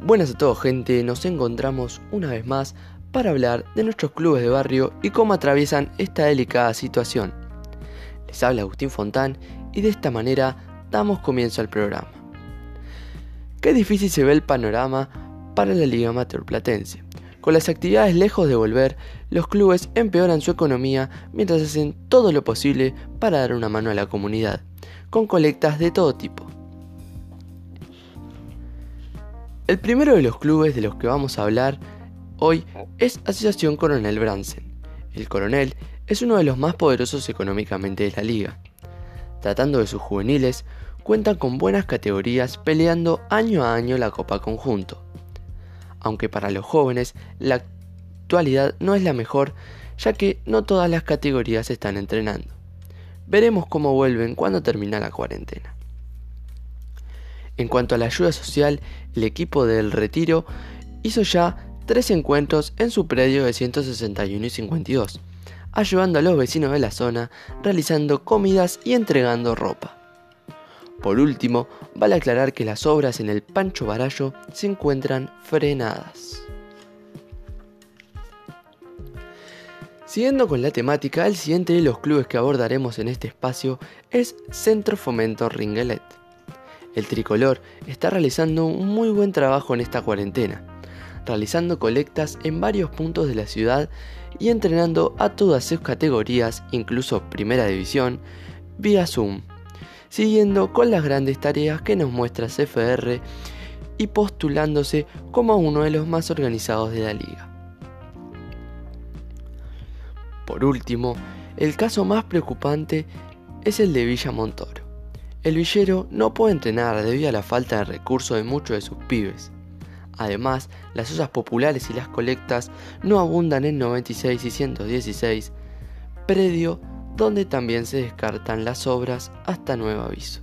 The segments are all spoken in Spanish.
Buenas a todos gente, nos encontramos una vez más para hablar de nuestros clubes de barrio y cómo atraviesan esta delicada situación. Les habla Agustín Fontán y de esta manera damos comienzo al programa. Qué difícil se ve el panorama para la Liga Amateur Platense. Con las actividades lejos de volver, los clubes empeoran su economía mientras hacen todo lo posible para dar una mano a la comunidad, con colectas de todo tipo. El primero de los clubes de los que vamos a hablar hoy es Asociación Coronel Bransen. El Coronel es uno de los más poderosos económicamente de la liga. Tratando de sus juveniles, cuentan con buenas categorías peleando año a año la Copa Conjunto. Aunque para los jóvenes la actualidad no es la mejor, ya que no todas las categorías están entrenando. Veremos cómo vuelven cuando termina la cuarentena. En cuanto a la ayuda social, el equipo del Retiro hizo ya tres encuentros en su predio de 161 y 52, ayudando a los vecinos de la zona, realizando comidas y entregando ropa. Por último, vale aclarar que las obras en el Pancho Barallo se encuentran frenadas. Siguiendo con la temática, el siguiente de los clubes que abordaremos en este espacio es Centro Fomento Ringelet. El tricolor está realizando un muy buen trabajo en esta cuarentena, realizando colectas en varios puntos de la ciudad y entrenando a todas sus categorías, incluso Primera División, vía Zoom, siguiendo con las grandes tareas que nos muestra CFR y postulándose como uno de los más organizados de la liga. Por último, el caso más preocupante es el de Villa Montoro. El villero no puede entrenar debido a la falta de recursos de muchos de sus pibes. Además, las ollas populares y las colectas no abundan en 96 y 116, predio donde también se descartan las obras hasta nuevo aviso.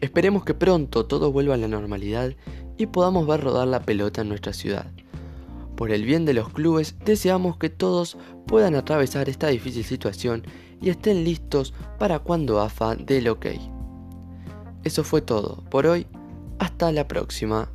Esperemos que pronto todo vuelva a la normalidad y podamos ver rodar la pelota en nuestra ciudad. Por el bien de los clubes, deseamos que todos puedan atravesar esta difícil situación y estén listos para cuando AFA dé el ok. Eso fue todo por hoy. Hasta la próxima.